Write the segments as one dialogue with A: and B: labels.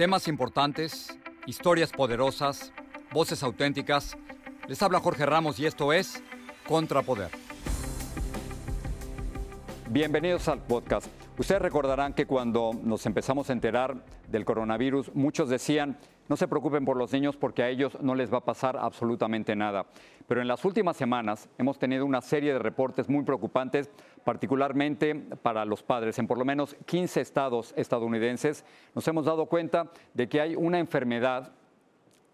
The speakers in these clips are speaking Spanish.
A: Temas importantes, historias poderosas, voces auténticas. Les habla Jorge Ramos y esto es Contrapoder. Bienvenidos al podcast. Ustedes recordarán que cuando nos empezamos a enterar del coronavirus, muchos decían, no se preocupen por los niños porque a ellos no les va a pasar absolutamente nada. Pero en las últimas semanas hemos tenido una serie de reportes muy preocupantes, particularmente para los padres. En por lo menos 15 estados estadounidenses nos hemos dado cuenta de que hay una enfermedad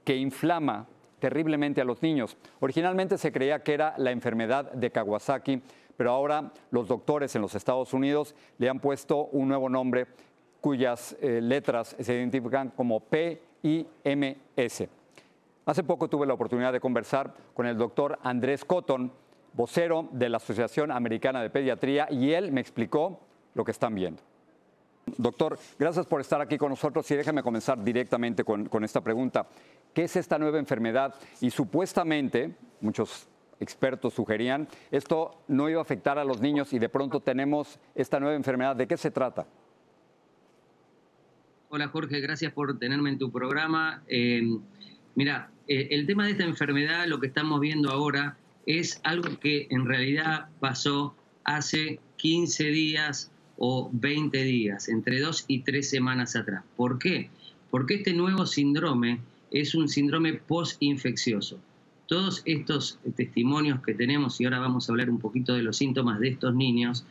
A: que inflama terriblemente a los niños. Originalmente se creía que era la enfermedad de Kawasaki, pero ahora los doctores en los Estados Unidos le han puesto un nuevo nombre cuyas eh, letras se identifican como PIMS. Hace poco tuve la oportunidad de conversar con el doctor Andrés Cotton, vocero de la Asociación Americana de Pediatría, y él me explicó lo que están viendo. Doctor, gracias por estar aquí con nosotros y déjame comenzar directamente con, esta pregunta. ¿Qué es esta nueva enfermedad? Y supuestamente, muchos expertos sugerían, esto no iba a afectar a los niños y de pronto tenemos esta nueva enfermedad. ¿De qué se trata?
B: Hola Jorge, gracias por tenerme en tu programa. Eh, mira, eh, el tema de esta enfermedad, lo que estamos viendo ahora, es algo que en realidad pasó hace 15 días o 20 días, entre dos y tres semanas atrás. ¿Por qué? Porque este nuevo síndrome es un síndrome post-infeccioso. Todos estos testimonios que tenemos, y ahora vamos a hablar un poquito de los síntomas de estos niños,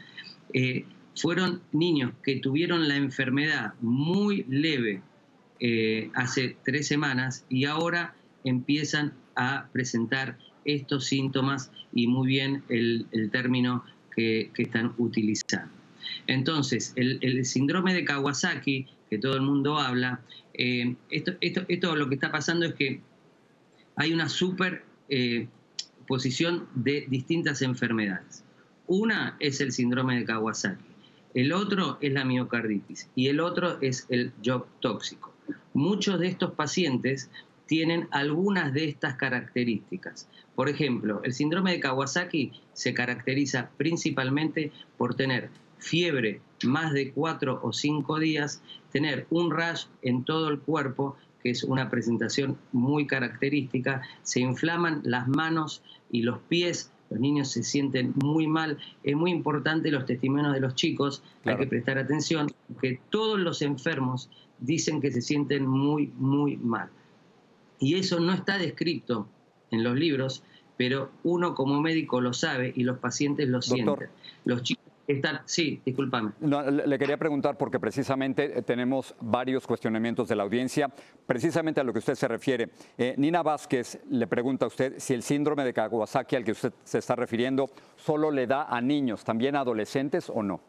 B: eh, fueron niños que tuvieron la enfermedad muy leve eh, hace tres semanas y ahora empiezan a presentar estos síntomas y muy bien el, término que, están utilizando. Entonces, el, síndrome de Kawasaki, que todo el mundo habla, eh, esto, esto, esto, lo que está pasando es que hay una superposición eh, de distintas enfermedades. Una es el síndrome de Kawasaki, el otro es la miocarditis y el otro es el shock tóxico. Muchos de estos pacientes tienen algunas de estas características. Por ejemplo, el síndrome de Kawasaki se caracteriza principalmente por tener fiebre más de cuatro o cinco días, tener un rash en todo el cuerpo, que es una presentación muy característica, se inflaman las manos y los pies, los niños se sienten muy mal. Es muy importante los testimonios de los chicos, hay que prestar atención, que todos los enfermos dicen que se sienten muy, muy mal. Y eso no está descrito en los libros, pero uno como médico lo sabe y los pacientes lo sienten. Los chicos están, sí, discúlpame.
A: le quería preguntar porque precisamente eh, tenemos varios cuestionamientos de la audiencia, precisamente a lo que usted se refiere. Eh, Nina Vázquez le pregunta a usted si el síndrome de Kawasaki al que usted se está refiriendo solo le da a niños, también a adolescentes o no.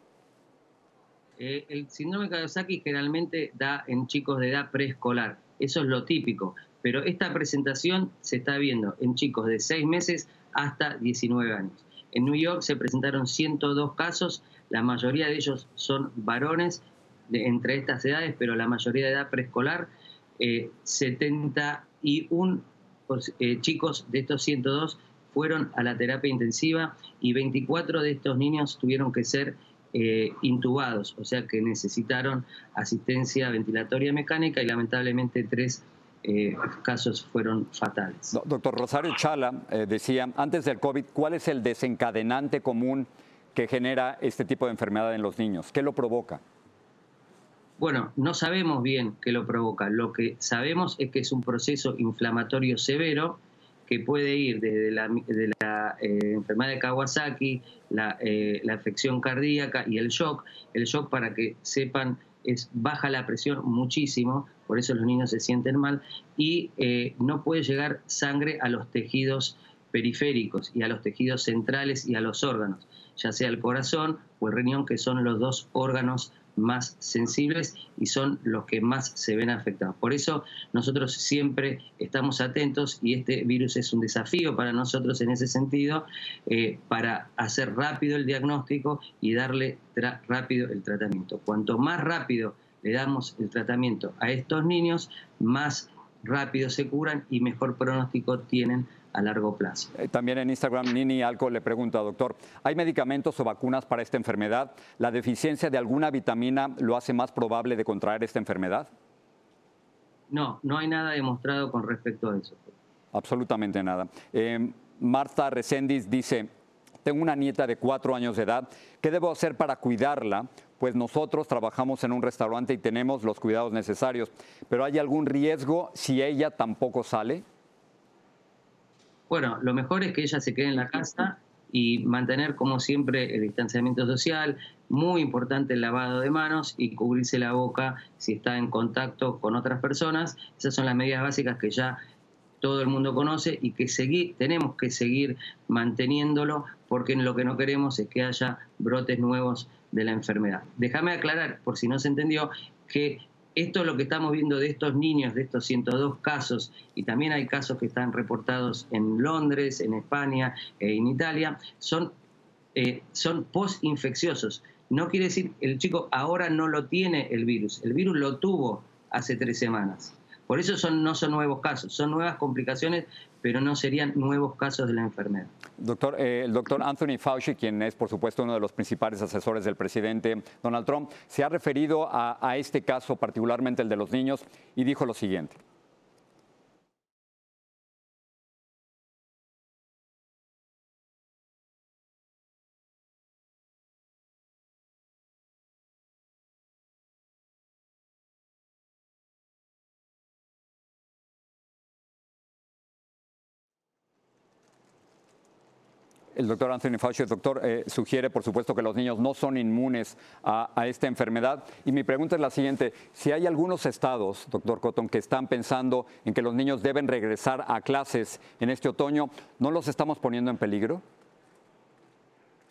B: Eh, el síndrome de Kawasaki generalmente da en chicos de edad preescolar, eso es lo típico pero esta presentación se está viendo en chicos de 6 meses hasta 19 años. En New York se presentaron 102 casos, la mayoría de ellos son varones entre estas edades, pero la mayoría de edad preescolar, 71 chicos de estos 102 fueron a la terapia intensiva y 24 de estos niños tuvieron que ser eh, intubados, o sea que necesitaron asistencia ventilatoria mecánica y lamentablemente tres eh, casos fueron fatales.
A: Doctor Rosario Chala eh, decía, antes del COVID, ¿cuál es el desencadenante común que genera este tipo de enfermedad en los niños? ¿Qué lo provoca?
B: Bueno, no sabemos bien qué lo provoca. Lo que sabemos es que es un proceso inflamatorio severo que puede ir desde la, eh, enfermedad de Kawasaki, eh, la, afección cardíaca y el shock. El shock, para que sepan, es baja la presión muchísimo, por eso los niños se sienten mal, y eh, no puede llegar sangre a los tejidos periféricos y a los tejidos centrales y a los órganos, ya sea el corazón o el riñón, que son los dos órganos más sensibles y son los que más se ven afectados. Por eso nosotros siempre estamos atentos y este virus es un desafío para nosotros en ese sentido, eh, para hacer rápido el diagnóstico y darle rápido el tratamiento. Cuanto más rápido le damos el tratamiento a estos niños, más rápido se curan y mejor pronóstico tienen a largo plazo.
A: Eh, también en Instagram, Nini Alco le pregunta, doctor, ¿hay medicamentos o vacunas para esta enfermedad? ¿La deficiencia de alguna vitamina lo hace más probable de contraer esta enfermedad?
B: No, no hay nada demostrado con respecto a eso.
A: Absolutamente nada. Eh, Marta Reséndiz dice, tengo una nieta de cuatro años de edad, ¿qué debo hacer para cuidarla? Pues nosotros trabajamos en un restaurante y tenemos los cuidados necesarios, pero ¿hay algún riesgo si ella tampoco sale?
B: Bueno, lo mejor es que ella se quede en la casa y mantener como siempre el distanciamiento social, muy importante el lavado de manos y cubrirse la boca si está en contacto con otras personas. Esas son las medidas básicas que ya todo el mundo conoce y que seguir, tenemos que seguir manteniéndolo porque lo que no queremos es que haya brotes nuevos de la enfermedad. Déjame aclarar, por si no se entendió, que esto es lo que estamos viendo de estos niños, de estos 102 casos, y también hay casos que están reportados en Londres, en España e en Italia, son, eh, son post-infecciosos. No quiere decir el chico ahora no lo tiene el virus, el virus lo tuvo hace tres semanas. Por eso son, no son nuevos casos, son nuevas complicaciones, pero no serían nuevos casos de la enfermedad.
A: Doctor, eh, el doctor Anthony Fauci, quien es por supuesto uno de los principales asesores del presidente Donald Trump, se ha referido a este caso, particularmente el de los niños, y dijo lo siguiente. El doctor Anthony Fauci, doctor, eh, sugiere, por supuesto, que los niños no son inmunes a, esta enfermedad. Y mi pregunta es la siguiente, si hay algunos estados, doctor Cotton, que están pensando en que los niños deben regresar a clases en este otoño, ¿no los estamos poniendo en peligro?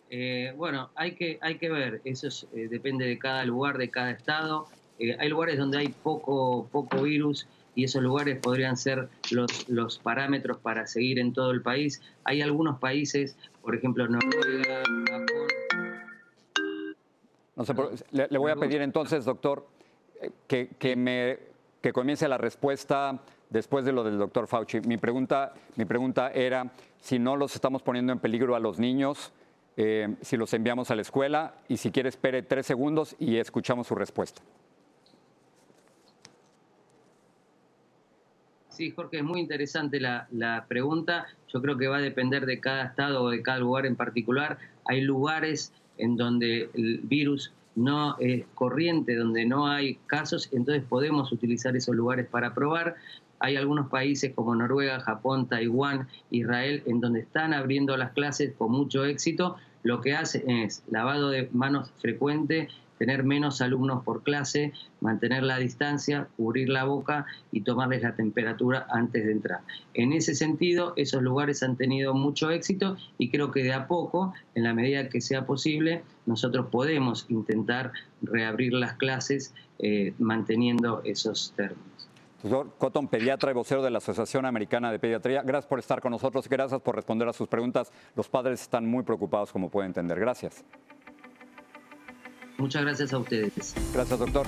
B: Eh, bueno, hay que, hay que ver, eso eh, depende de cada lugar, de cada estado. hay lugares donde hay poco, poco virus y esos lugares podrían ser los, los parámetros para seguir en todo el país. Hay algunos países, por ejemplo Noruega, Japón.
A: No sé, le, voy a pedir entonces, doctor, que, que, me, que comience la respuesta después de lo del doctor Fauci. Mi pregunta, mi pregunta era si no los estamos poniendo en peligro a los niños, eh, si los enviamos a la escuela y si quiere espere tres segundos y escuchamos su respuesta.
B: Sí, Jorge, es muy interesante la, pregunta. Yo creo que va a depender de cada estado o de cada lugar en particular. Hay lugares en donde el virus no es corriente, donde no hay casos, entonces podemos utilizar esos lugares para probar. Hay algunos países como Noruega, Japón, Taiwán, Israel, en donde están abriendo las clases con mucho éxito. Lo que hacen es lavado de manos frecuente, tener menos alumnos por clase, mantener la distancia, cubrir la boca y tomarles la temperatura antes de entrar. En ese sentido, esos lugares han tenido mucho éxito y creo que de a poco, en la medida que sea posible, nosotros podemos intentar reabrir las clases eh, manteniendo esos términos.
A: Doctor Cotton, pediatra y vocero de la Asociación Americana de Pediatría, gracias por estar con nosotros, gracias por responder a sus preguntas. Los padres están muy preocupados, como pueden entender. Gracias.
B: Muchas gracias a ustedes.
A: Gracias, doctor.